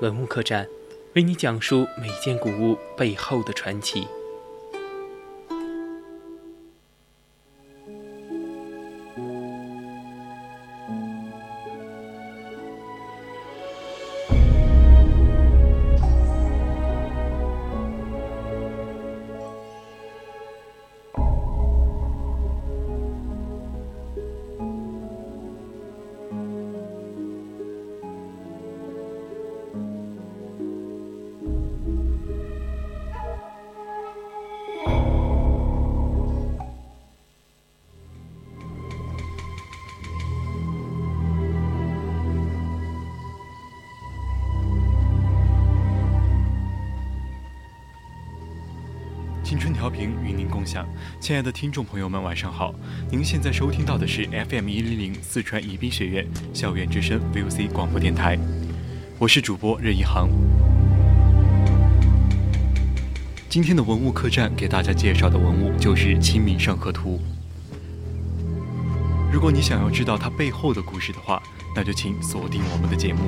文物客栈，为你讲述每件古物背后的传奇。青春调频与您共享，亲爱的听众朋友们，晚上好！您现在收听到的是 FM 一零零四川宜宾学院校园之声 VOC 广播电台，我是主播任一航。今天的文物客栈给大家介绍的文物就是《清明上河图》。如果你想要知道它背后的故事的话，那就请锁定我们的节目，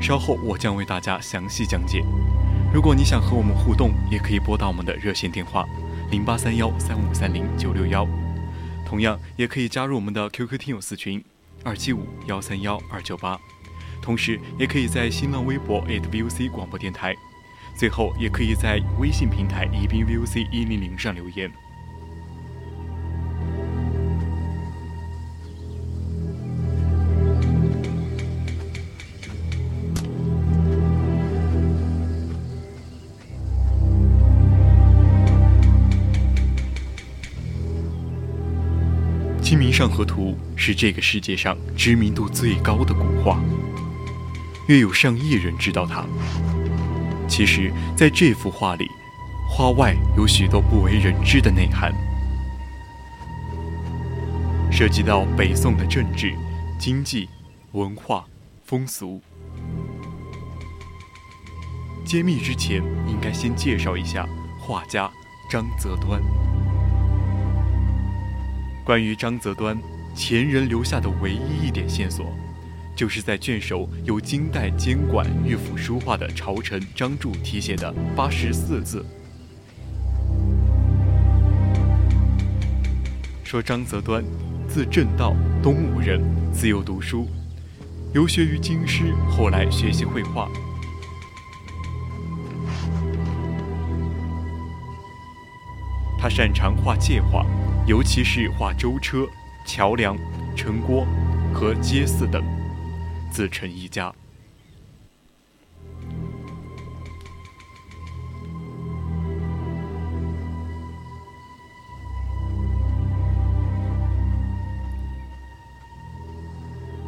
稍后我将为大家详细讲解。如果你想和我们互动，也可以拨打我们的热线电话零八三幺三五三零九六幺，同样也可以加入我们的 QQ 听友四群二七五幺三幺二九八，同时也可以在新浪微博 @VOC 广播电台，最后也可以在微信平台宜宾 VOC 一零零上留言。《上河图》是这个世界上知名度最高的古画，约有上亿人知道它。其实，在这幅画里，画外有许多不为人知的内涵，涉及到北宋的政治、经济、文化、风俗。揭秘之前，应该先介绍一下画家张择端。关于张择端，前人留下的唯一一点线索，就是在卷首由金代监管御府书画的朝臣张柱题写的八十四字，说张择端，字正道，东吴人，自幼读书，游学于京师，后来学习绘画。他擅长画界画。尤其是画舟车、桥梁、城郭和街寺等，自成一家。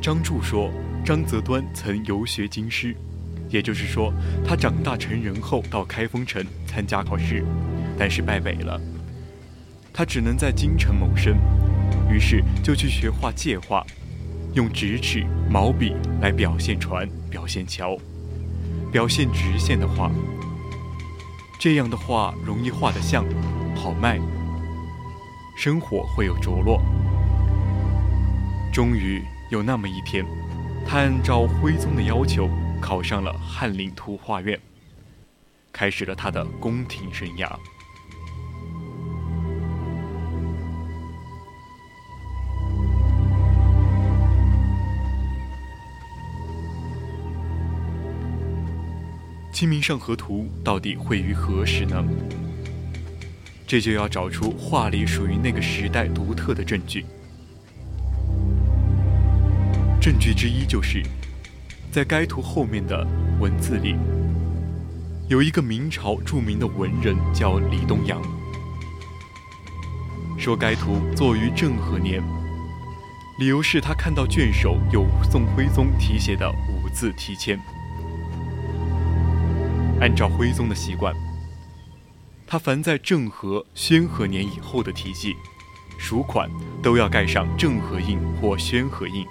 张柱说，张择端曾游学京师，也就是说，他长大成人后到开封城参加考试，但是败北了。他只能在京城谋生，于是就去学画界画，用直尺、毛笔来表现船、表现桥、表现直线的画。这样的画容易画得像，好卖，生活会有着落。终于有那么一天，他按照徽宗的要求考上了翰林图画院，开始了他的宫廷生涯。《清明上河图》到底绘于何时呢？这就要找出画里属于那个时代独特的证据。证据之一就是，在该图后面的文字里，有一个明朝著名的文人叫李东阳，说该图作于政和年，理由是他看到卷首有宋徽宗题写的五字题签。按照徽宗的习惯，他凡在政和、宣和年以后的题记，署款都要盖上政和印或宣和印。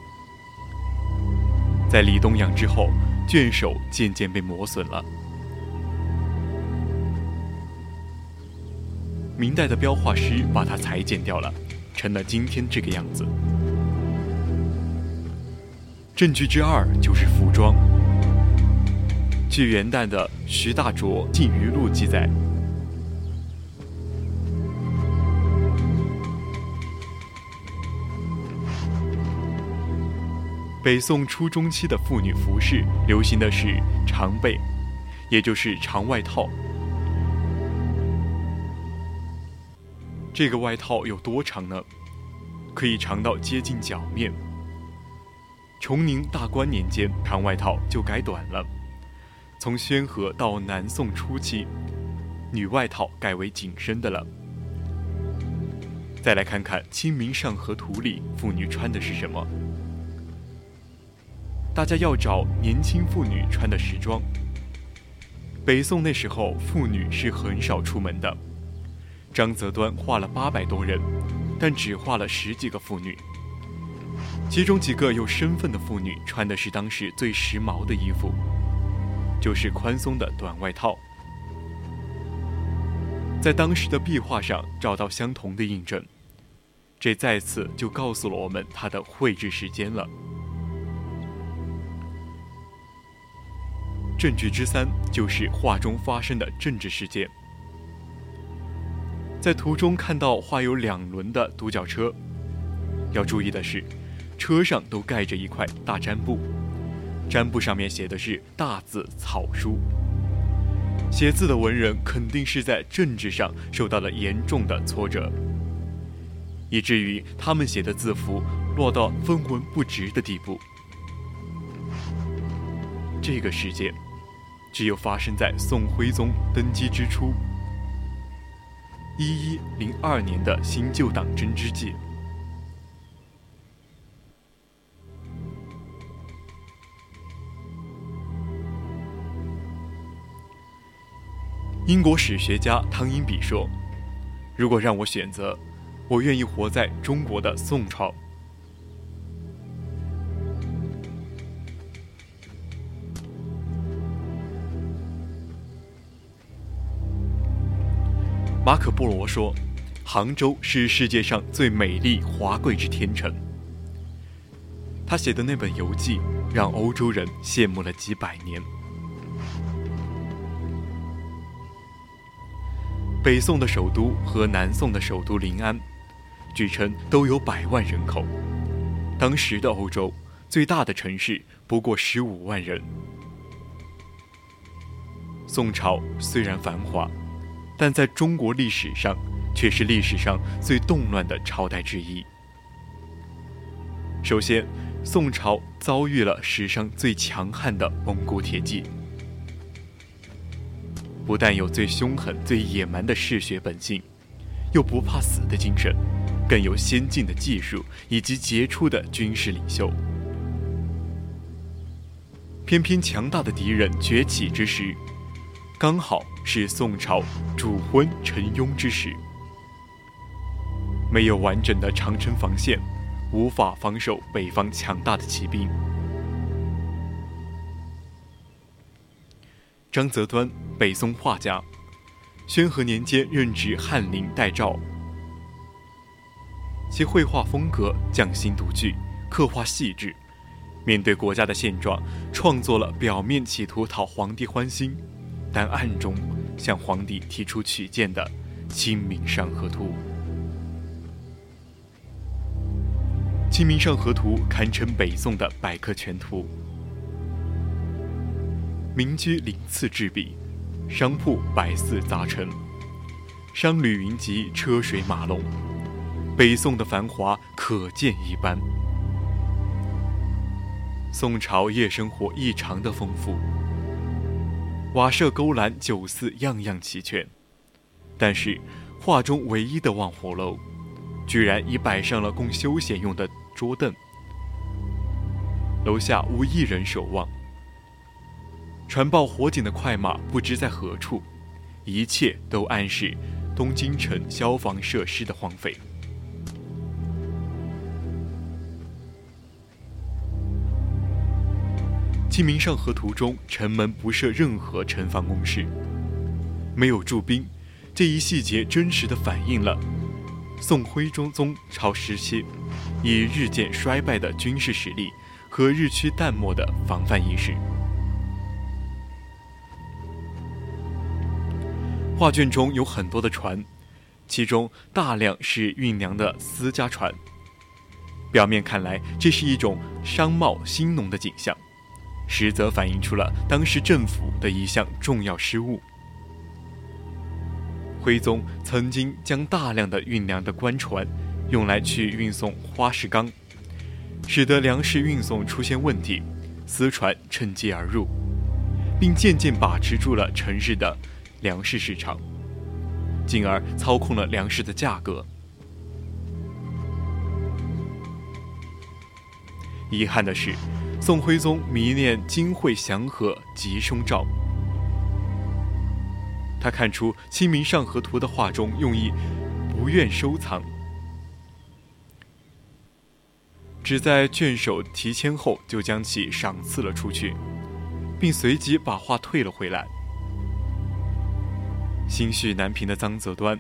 在李东阳之后，卷首渐渐被磨损了。明代的标画师把它裁剪掉了，成了今天这个样子。证据之二就是服装。据元代的徐大拙《晋余录》记载，北宋初中期的妇女服饰流行的是长被，也就是长外套。这个外套有多长呢？可以长到接近脚面。崇宁大观年间，长外套就改短了。从宣和到南宋初期，女外套改为紧身的了。再来看看《清明上河图》里妇女穿的是什么。大家要找年轻妇女穿的时装。北宋那时候，妇女是很少出门的。张择端画了八百多人，但只画了十几个妇女。其中几个有身份的妇女穿的是当时最时髦的衣服。就是宽松的短外套，在当时的壁画上找到相同的印证，这再次就告诉了我们它的绘制时间了。证据之三就是画中发生的政治事件，在图中看到画有两轮的独角车，要注意的是，车上都盖着一块大毡布。占卜上面写的是大字草书，写字的文人肯定是在政治上受到了严重的挫折，以至于他们写的字符落到分文不值的地步。这个事件只有发生在宋徽宗登基之初，一一零二年的新旧党争之际。英国史学家汤因比说：“如果让我选择，我愿意活在中国的宋朝。”马可·波罗说：“杭州是世界上最美丽华贵之天城。”他写的那本游记让欧洲人羡慕了几百年。北宋的首都和南宋的首都临安，据称都有百万人口。当时的欧洲最大的城市不过十五万人。宋朝虽然繁华，但在中国历史上却是历史上最动乱的朝代之一。首先，宋朝遭遇了史上最强悍的蒙古铁骑。不但有最凶狠、最野蛮的嗜血本性，又不怕死的精神，更有先进的技术以及杰出的军事领袖。偏偏强大的敌人崛起之时，刚好是宋朝主昏沉庸之时，没有完整的长城防线，无法防守北方强大的骑兵。张择端，北宋画家，宣和年间任职翰林待诏。其绘画风格匠心独具，刻画细致。面对国家的现状，创作了表面企图讨皇帝欢心，但暗中向皇帝提出取见的《清明上河图》。《清明上河图》堪称北宋的百科全图。民居鳞次栉比，商铺百似杂陈，商旅云集，车水马龙，北宋的繁华可见一斑。宋朝夜生活异常的丰富，瓦舍勾栏酒肆样样齐全，但是画中唯一的望火楼，居然已摆上了供休闲用的桌凳，楼下无一人守望。传报火警的快马不知在何处，一切都暗示东京城消防设施的荒废。《清明上河图》中，城门不设任何城防工事，没有驻兵，这一细节真实的反映了宋徽宗宗朝时期以日渐衰败的军事实力和日趋淡漠的防范意识。画卷中有很多的船，其中大量是运粮的私家船。表面看来，这是一种商贸兴农的景象。实则反映出了当时政府的一项重要失误。徽宗曾经将大量的运粮的官船用来去运送花石纲，使得粮食运送出现问题，私船趁机而入，并渐渐把持住了城市的粮食市场，进而操控了粮食的价格。遗憾的是。宋徽宗迷恋金惠祥和吉凶兆，他看出《清明上河图》的画中用意，不愿收藏，只在卷首题签后就将其赏赐了出去，并随即把画退了回来。心绪难平的臧泽端，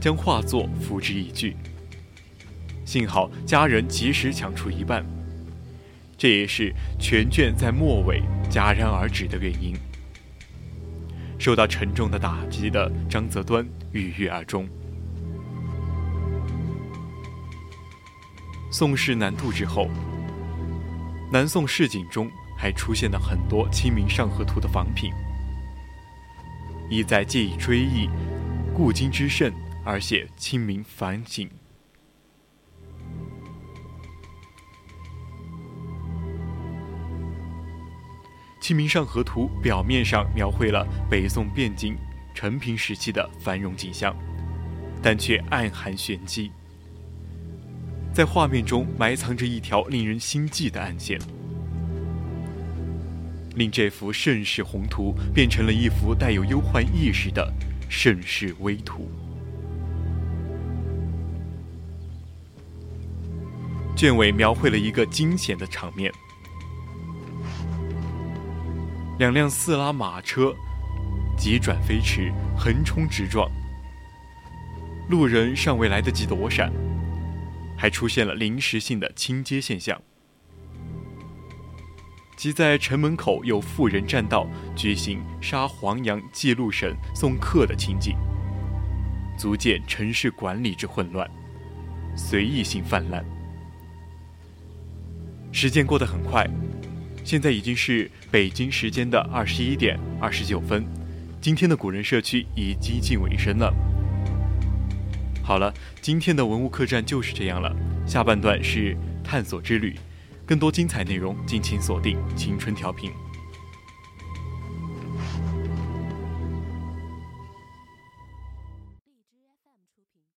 将画作付之一炬。幸好家人及时抢出一半，这也是全卷在末尾戛然而止的原因。受到沉重的打击的张择端郁郁而终。宋氏南渡之后，南宋市井中还出现了很多《清明上河图》的仿品，意在借以追忆故今之盛而写清明反景。《清明上河图》表面上描绘了北宋汴京、承平时期的繁荣景象，但却暗含玄机，在画面中埋藏着一条令人心悸的暗线，令这幅盛世宏图变成了一幅带有忧患意识的盛世危图。卷尾描绘了一个惊险的场面。两辆四拉马车急转飞驰，横冲直撞，路人尚未来得及躲闪，还出现了临时性的清街现象，即在城门口有妇人占道举行杀黄羊祭路神送客的情景，足见城市管理之混乱，随意性泛滥。时间过得很快。现在已经是北京时间的二十一点二十九分，今天的古人社区已接近尾声了。好了，今天的文物客栈就是这样了。下半段是探索之旅，更多精彩内容敬请锁定青春调频。